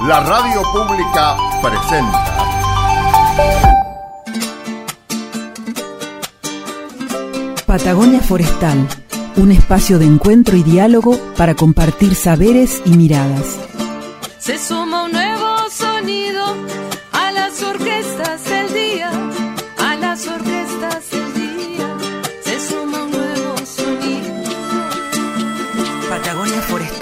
La radio pública presenta. Patagonia Forestal, un espacio de encuentro y diálogo para compartir saberes y miradas. Se suma un nuevo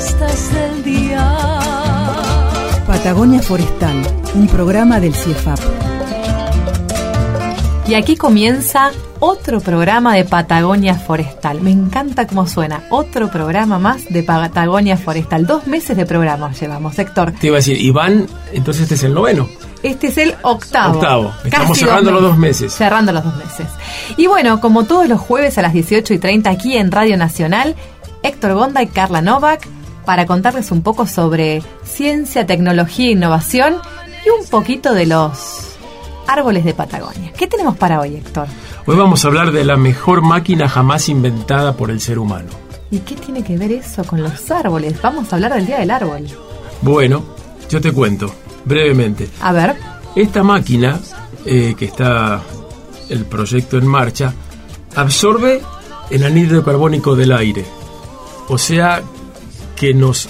Del día. Patagonia Forestal, un programa del CIEFAP. Y aquí comienza otro programa de Patagonia Forestal. Me encanta cómo suena. Otro programa más de Patagonia Forestal. Dos meses de programa llevamos, Héctor. Te iba a decir, Iván, entonces este es el noveno. Este es el octavo. Octavo. Estamos Casi cerrando los dos meses. Cerrando los dos meses. Y bueno, como todos los jueves a las 18 y 30 aquí en Radio Nacional, Héctor Gonda y Carla Novak para contarles un poco sobre ciencia, tecnología e innovación y un poquito de los árboles de Patagonia. ¿Qué tenemos para hoy, Héctor? Hoy vamos a hablar de la mejor máquina jamás inventada por el ser humano. ¿Y qué tiene que ver eso con los árboles? Vamos a hablar del Día del Árbol. Bueno, yo te cuento brevemente. A ver, Esta máquina, eh, que está el proyecto en marcha, absorbe el anhídrido carbónico del aire. O sea, que nos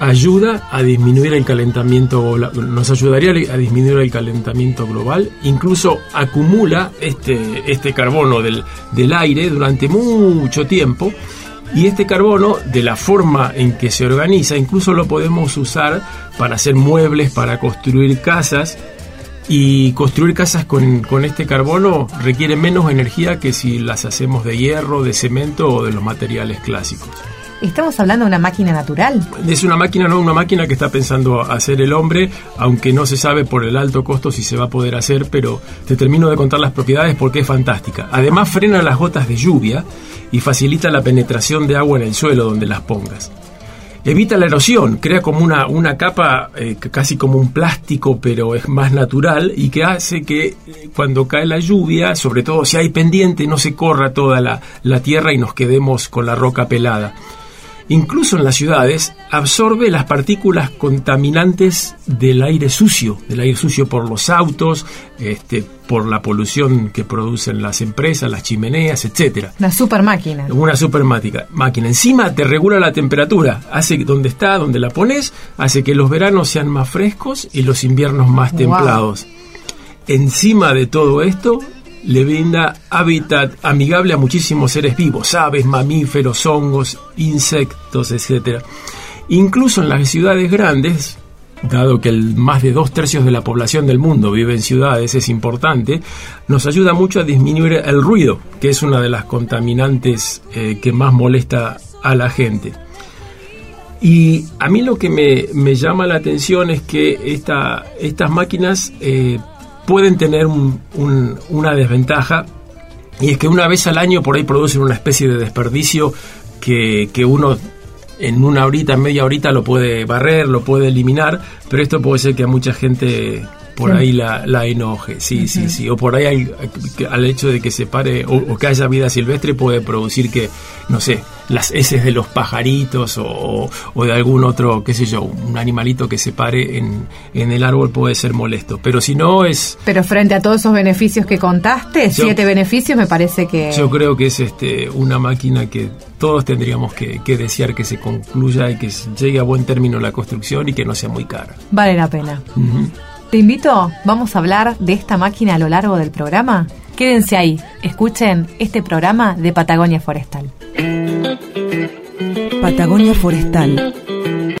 ayuda a disminuir el calentamiento nos ayudaría a disminuir el calentamiento global incluso acumula este, este carbono del, del aire durante mucho tiempo y este carbono de la forma en que se organiza incluso lo podemos usar para hacer muebles para construir casas y construir casas con, con este carbono requiere menos energía que si las hacemos de hierro, de cemento o de los materiales clásicos. Estamos hablando de una máquina natural. Es una máquina, no una máquina que está pensando hacer el hombre, aunque no se sabe por el alto costo si se va a poder hacer, pero te termino de contar las propiedades porque es fantástica. Además frena las gotas de lluvia y facilita la penetración de agua en el suelo donde las pongas. Evita la erosión, crea como una, una capa eh, casi como un plástico, pero es más natural y que hace que eh, cuando cae la lluvia, sobre todo si hay pendiente, no se corra toda la, la tierra y nos quedemos con la roca pelada. Incluso en las ciudades absorbe las partículas contaminantes del aire sucio, del aire sucio por los autos, este, por la polución que producen las empresas, las chimeneas, etcétera. Una super máquina. Una super máquina. Encima te regula la temperatura. Hace donde está, donde la pones, hace que los veranos sean más frescos y los inviernos más Wow. templados. Encima de todo esto, le brinda hábitat amigable a muchísimos seres vivos, aves, mamíferos, hongos, insectos, etc. Incluso en las ciudades grandes, dado que el más de dos tercios de la población del mundo vive en ciudades, es importante, nos ayuda mucho a disminuir el ruido, que es una de las contaminantes eh, que más molesta a la gente. Y a mí lo que me, llama la atención es que esta, estas máquinas eh, pueden tener un- un- una desventaja y es que una vez al año por ahí producen una especie de desperdicio que, que uno en una horita, media horita lo puede barrer, lo puede eliminar, pero esto puede ser que a mucha gente por ahí la, la enoje, sí, sí, sí, o por ahí al, al hecho de que se pare o, o que haya vida silvestre puede producir que, no sé, las heces de los pajaritos o, o- de algún otro, qué sé yo, un animalito que se pare en, en el árbol puede ser molesto, pero si no es, Pero frente a todos esos beneficios que contaste, Yo- siete beneficios, me parece que... Yo creo que es este una máquina que todos tendríamos que, que desear que se concluya y que llegue a buen término la construcción y que no sea muy cara. Vale la pena. Ujú. Te invito, vamos a hablar de esta máquina a lo largo del programa. Quédense ahí, escuchen este programa de Patagonia Forestal. Patagonia Forestal,